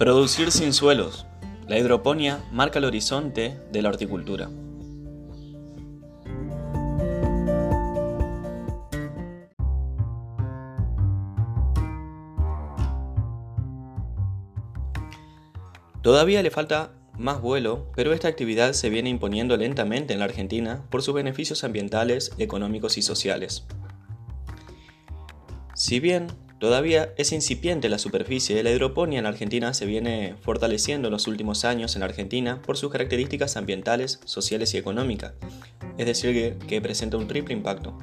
Producir sin suelos. La hidroponía marca el horizonte de la horticultura. Todavía le falta más vuelo, pero esta actividad se viene imponiendo lentamente en la Argentina por sus beneficios ambientales, económicos y sociales. Si bien Todavía es incipiente la superficie de la hidroponía en Argentina se viene fortaleciendo en los últimos años en Argentina por sus características ambientales, sociales y económicas, es decir, que, presenta un triple impacto.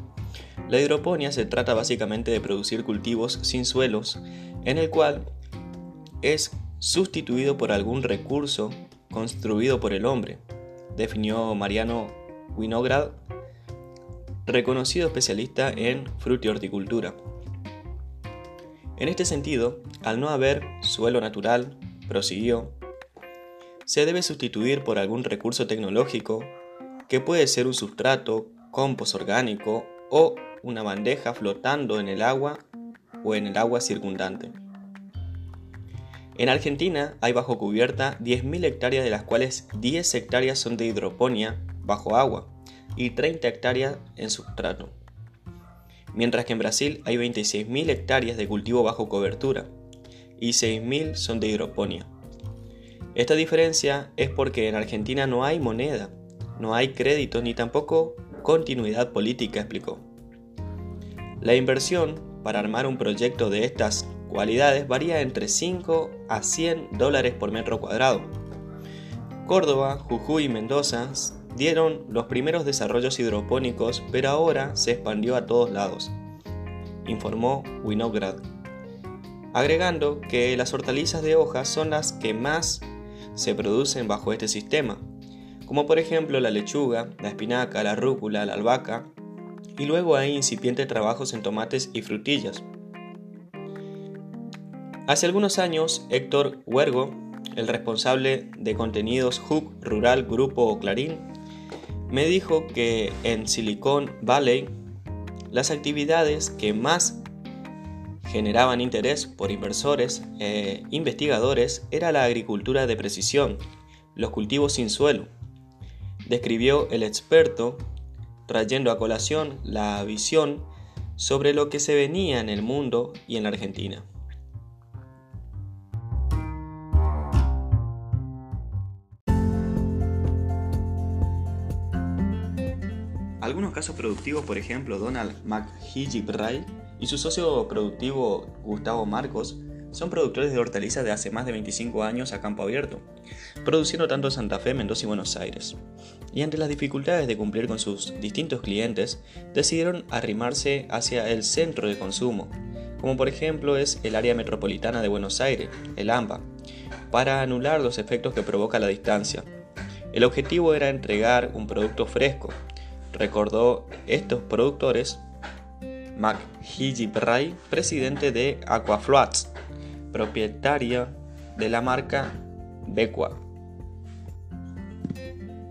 La hidroponía se trata básicamente de producir cultivos sin suelos, en el cual es sustituido por algún recurso construido por el hombre, definió Mariano Winograd, reconocido especialista en frutihorticultura. En este sentido, al no haber suelo natural, prosiguió, se debe sustituir por algún recurso tecnológico que puede ser un sustrato, compost orgánico o una bandeja flotando en el agua o en el agua circundante. En Argentina hay bajo cubierta 10.000 hectáreas de las cuales 10 hectáreas son de hidroponía bajo agua y 30 hectáreas en sustrato mientras que en Brasil hay 26.000 hectáreas de cultivo bajo cobertura y 6.000 son de hidroponía. Esta diferencia es porque en Argentina no hay moneda, no hay crédito ni tampoco continuidad política, explicó. La inversión para armar un proyecto de estas cualidades varía entre 5 a 100 dólares por metro cuadrado. Córdoba, Jujuy y Mendoza dieron los primeros desarrollos hidropónicos, pero ahora se expandió a todos lados, informó Winograd, agregando que las hortalizas de hojas son las que más se producen bajo este sistema, como por ejemplo la lechuga, la espinaca, la rúcula, la albahaca, y luego hay incipientes trabajos en tomates y frutillas. Hace algunos años, Héctor Huergo, el responsable de contenidos Hub Rural Grupo Clarín, me dijo que en Silicon Valley las actividades que más generaban interés por inversores e investigadores era la agricultura de precisión, los cultivos sin suelo. Describió el experto trayendo a colación la visión sobre lo que se venía en el mundo y en la Argentina. Algunos casos productivos, por ejemplo, Donald McHiggibray y su socio productivo Gustavo Marcos, son productores de hortalizas de hace más de 25 años a campo abierto, produciendo tanto en Santa Fe, Mendoza y Buenos Aires. Y ante las dificultades de cumplir con sus distintos clientes, decidieron arrimarse hacia el centro de consumo, como por ejemplo es el área metropolitana de Buenos Aires, el AMBA, para anular los efectos que provoca la distancia. El objetivo era entregar un producto fresco, recordó estos productores McHiji Bray, presidente de Aquafloats, propietaria de la marca Becua.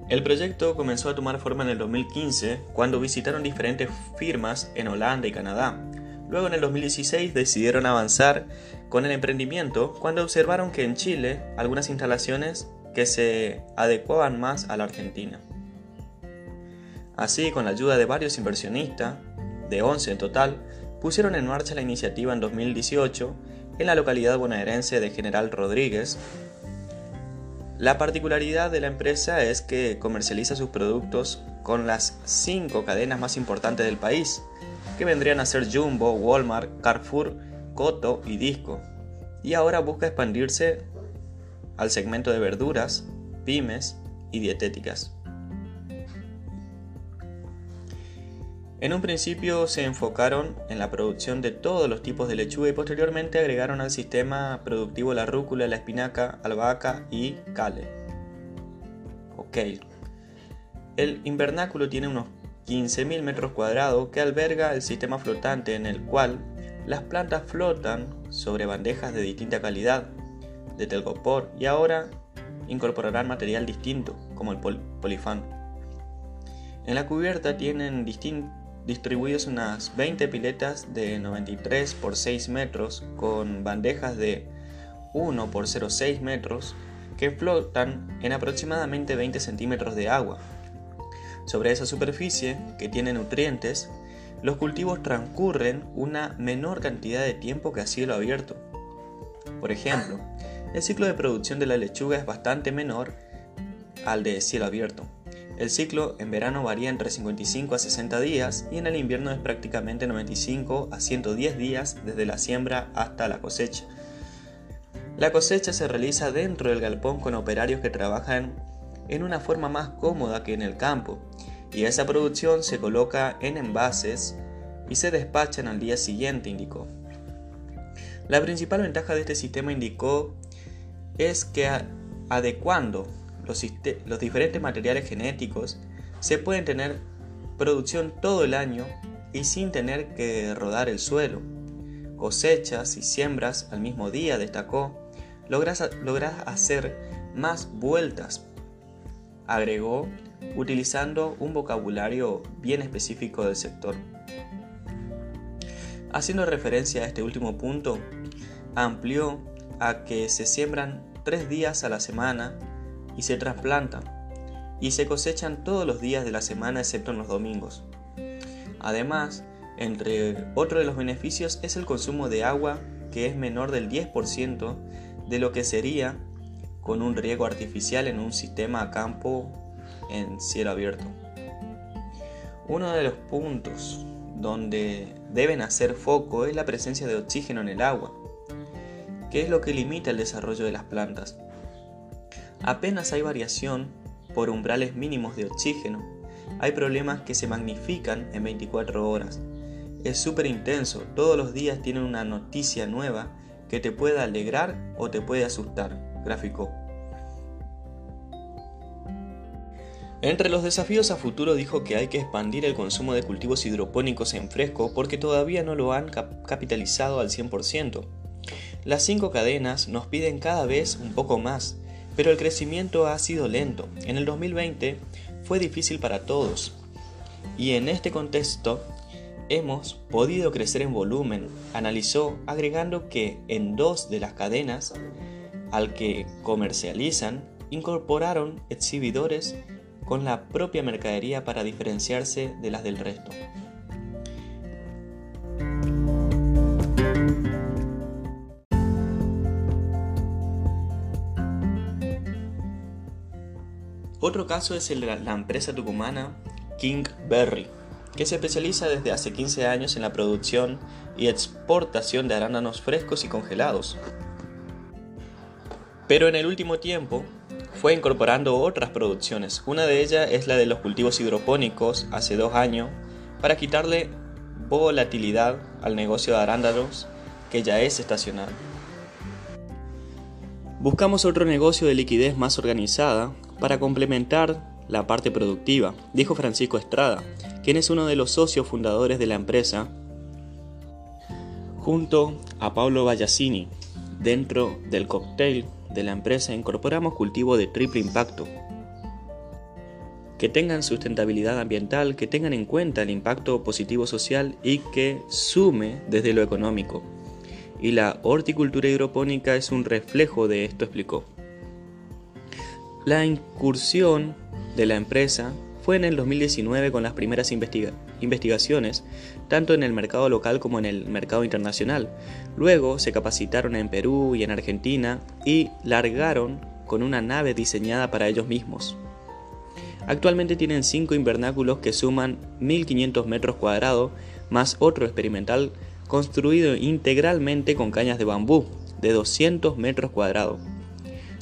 El proyecto comenzó a tomar forma en el 2015 cuando visitaron diferentes firmas en Holanda y Canadá. Luego en el 2016 decidieron avanzar con el emprendimiento cuando observaron que en Chile algunas instalaciones que se adecuaban más a la Argentina. Así, con la ayuda de varios inversionistas, de 11 en total, pusieron en marcha la iniciativa en 2018 en la localidad bonaerense de General Rodríguez. La particularidad de la empresa es que comercializa sus productos con las cinco cadenas más importantes del país, que vendrían a ser Jumbo, Walmart, Carrefour, Coto y Disco, y ahora busca expandirse al segmento de verduras, pymes y dietéticas. En un principio se enfocaron en la producción de todos los tipos de lechuga y posteriormente agregaron al sistema productivo la rúcula, la espinaca, albahaca y cale. Ok. El invernáculo tiene unos 15.000 metros cuadrados que alberga el sistema flotante en el cual las plantas flotan sobre bandejas de distinta calidad, de telgopor y ahora incorporarán material distinto como el polifán. En la cubierta tienen distintos distribuidos unas 20 piletas de 93 por 6 metros con bandejas de 1 por 0,6 metros que flotan en aproximadamente 20 centímetros de agua. Sobre esa superficie, que tiene nutrientes, los cultivos transcurren una menor cantidad de tiempo que a cielo abierto. Por ejemplo, el ciclo de producción de la lechuga es bastante menor al de cielo abierto. El ciclo en verano varía entre 55 a 60 días y en el invierno es prácticamente 95 a 110 días desde la siembra hasta la cosecha. La cosecha se realiza dentro del galpón con operarios que trabajan en una forma más cómoda que en el campo y esa producción se coloca en envases y se despachan al día siguiente, indicó. La principal ventaja de este sistema indicó es que adecuando los, diferentes materiales genéticos se pueden tener producción todo el año y sin tener que rodar el suelo. Cosechas y siembras al mismo día, destacó, logras, hacer más vueltas, agregó utilizando un vocabulario bien específico del sector. Haciendo referencia a este último punto, amplió a que se siembran tres días a la semana y se trasplantan y se cosechan todos los días de la semana excepto en los domingos. Además, entre otros de los beneficios es el consumo de agua que es menor del 10% de lo que sería con un riego artificial en un sistema a campo en cielo abierto. Uno de los puntos donde deben hacer foco es la presencia de oxígeno en el agua, que es lo que limita el desarrollo de las plantas. Apenas hay variación por umbrales mínimos de oxígeno, hay problemas que se magnifican en 24 horas. Es súper intenso, todos los días tienen una noticia nueva que te pueda alegrar o te puede asustar, gráfico. Entre los desafíos a futuro dijo que hay que expandir el consumo de cultivos hidropónicos en fresco porque todavía no lo han capitalizado al 100%. Las cinco cadenas nos piden cada vez un poco más, pero el crecimiento ha sido lento. En el 2020 fue difícil para todos. Y en este contexto hemos podido crecer en volumen, analizó agregando que en dos de las cadenas al que comercializan incorporaron exhibidores con la propia mercadería para diferenciarse de las del resto. Otro caso es el la empresa tucumana King Berry, que se especializa desde hace 15 años en la producción y exportación de arándanos frescos y congelados. Pero en el último tiempo fue incorporando otras producciones. Una de ellas es la de los cultivos hidropónicos hace dos años para quitarle volatilidad al negocio de arándanos que ya es estacional. Buscamos otro negocio de liquidez más organizada para complementar la parte productiva, dijo Francisco Estrada, quien es uno de los socios fundadores de la empresa, junto a Pablo Ballassini. Dentro del cóctel de la empresa incorporamos cultivo de triple impacto, que tengan sustentabilidad ambiental, que tengan en cuenta el impacto positivo social y que sume desde lo económico. Y la horticultura hidropónica es un reflejo de esto, explicó. La incursión de la empresa fue en el 2019 con las primeras investigaciones, tanto en el mercado local como en el mercado internacional. Luego se capacitaron en Perú y en Argentina y largaron con una nave diseñada para ellos mismos. Actualmente tienen cinco invernáculos que suman 1.500 metros cuadrados, más otro experimental construido integralmente con cañas de bambú de 200 metros cuadrados.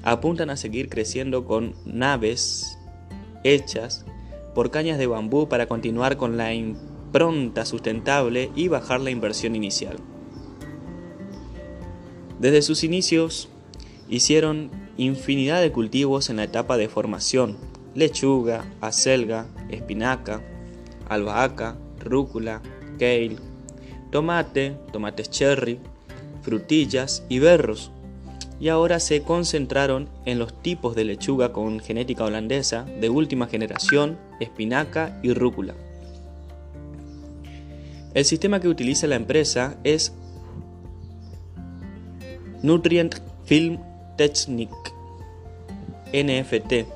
Apuntan a seguir creciendo con naves hechas por cañas de bambú para continuar con la impronta sustentable y bajar la inversión inicial. Desde sus inicios hicieron infinidad de cultivos en la etapa de formación, lechuga, acelga, espinaca, albahaca, rúcula, kale, tomate, tomates cherry, frutillas y berros, y ahora se concentraron en los tipos de lechuga con genética holandesa de última generación, espinaca y rúcula. El sistema que utiliza la empresa es Nutrient Film Technik NFT,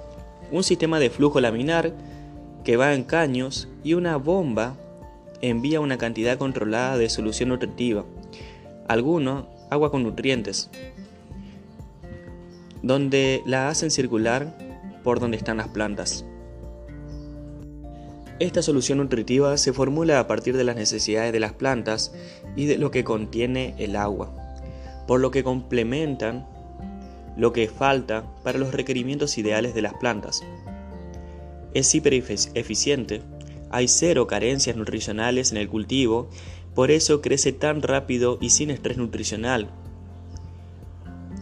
un sistema de flujo laminar que va en caños y una bomba envía una cantidad controlada de solución nutritiva, algunos agua con nutrientes, donde la hacen circular por donde están las plantas. Esta solución nutritiva se formula a partir de las necesidades de las plantas y de lo que contiene el agua, por lo que complementan lo que falta para los requerimientos ideales de las plantas. Es hiper eficiente, hay cero carencias nutricionales en el cultivo, por eso crece tan rápido y sin estrés nutricional.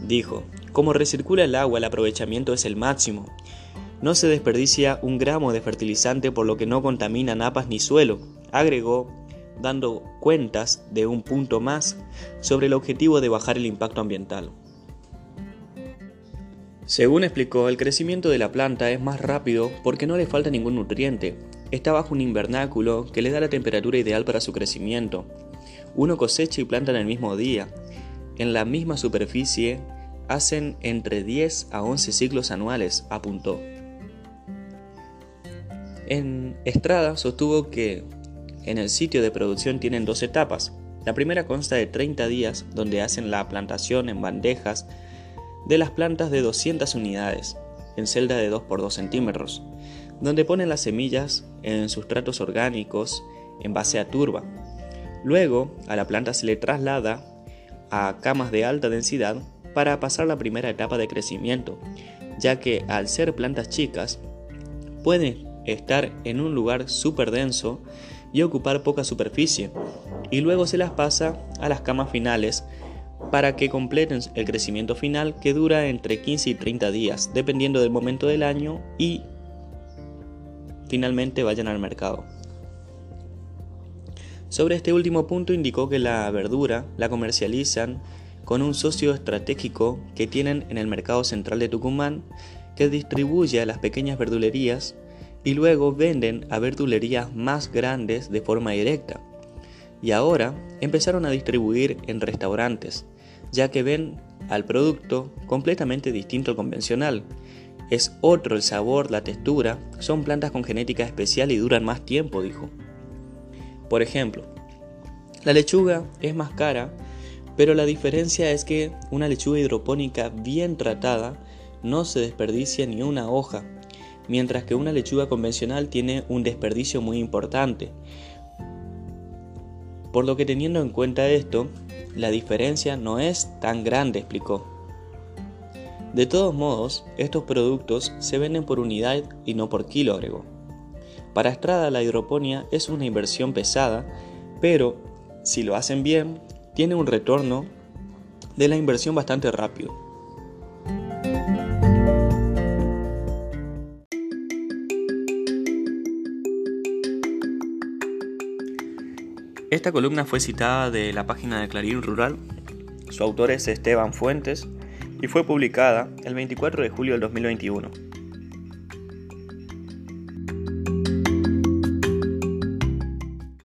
Dijo, como recircula el agua el aprovechamiento es el máximo, no se desperdicia un gramo de fertilizante por lo que no contamina napas ni suelo, agregó, dando cuentas de un punto más sobre el objetivo de bajar el impacto ambiental. Según explicó, el crecimiento de la planta es más rápido porque no le falta ningún nutriente. Está bajo un invernáculo que le da la temperatura ideal para su crecimiento. Uno cosecha y planta en el mismo día. En la misma superficie hacen entre 10 a 11 ciclos anuales, apuntó. En Estrada sostuvo que en el sitio de producción tienen dos etapas. La primera consta de 30 días donde hacen la plantación en bandejas de las plantas de 200 unidades, en celda de 2 por 2 centímetros, donde ponen las semillas en sustratos orgánicos en base a turba. Luego, a la planta se le traslada a camas de alta densidad para pasar la primera etapa de crecimiento, ya que al ser plantas chicas, pueden estar en un lugar súper denso y ocupar poca superficie, y luego se las pasa a las camas finales para que completen el crecimiento final que dura entre 15 y 30 días, dependiendo del momento del año y finalmente vayan al mercado. Sobre este último punto indicó que la verdura la comercializan con un socio estratégico que tienen en el mercado central de Tucumán que distribuye a las pequeñas verdulerías y luego venden a verdulerías más grandes de forma directa. Y ahora empezaron a distribuir en restaurantes, ya que ven al producto completamente distinto al convencional. Es otro el sabor, la textura, son plantas con genética especial y duran más tiempo, dijo. Por ejemplo, la lechuga es más cara, pero la diferencia es que una lechuga hidropónica bien tratada no se desperdicia ni una hoja mientras que una lechuga convencional tiene un desperdicio muy importante. Por lo que teniendo en cuenta esto, la diferencia no es tan grande, explicó. De todos modos, estos productos se venden por unidad y no por kilo, agregó. Para Estrada la hidroponía es una inversión pesada, pero si lo hacen bien, tiene un retorno de la inversión bastante rápido. Esta columna fue citada de la página de Clarín Rural, su autor es Esteban Fuentes y fue publicada el 24 de julio del 2021.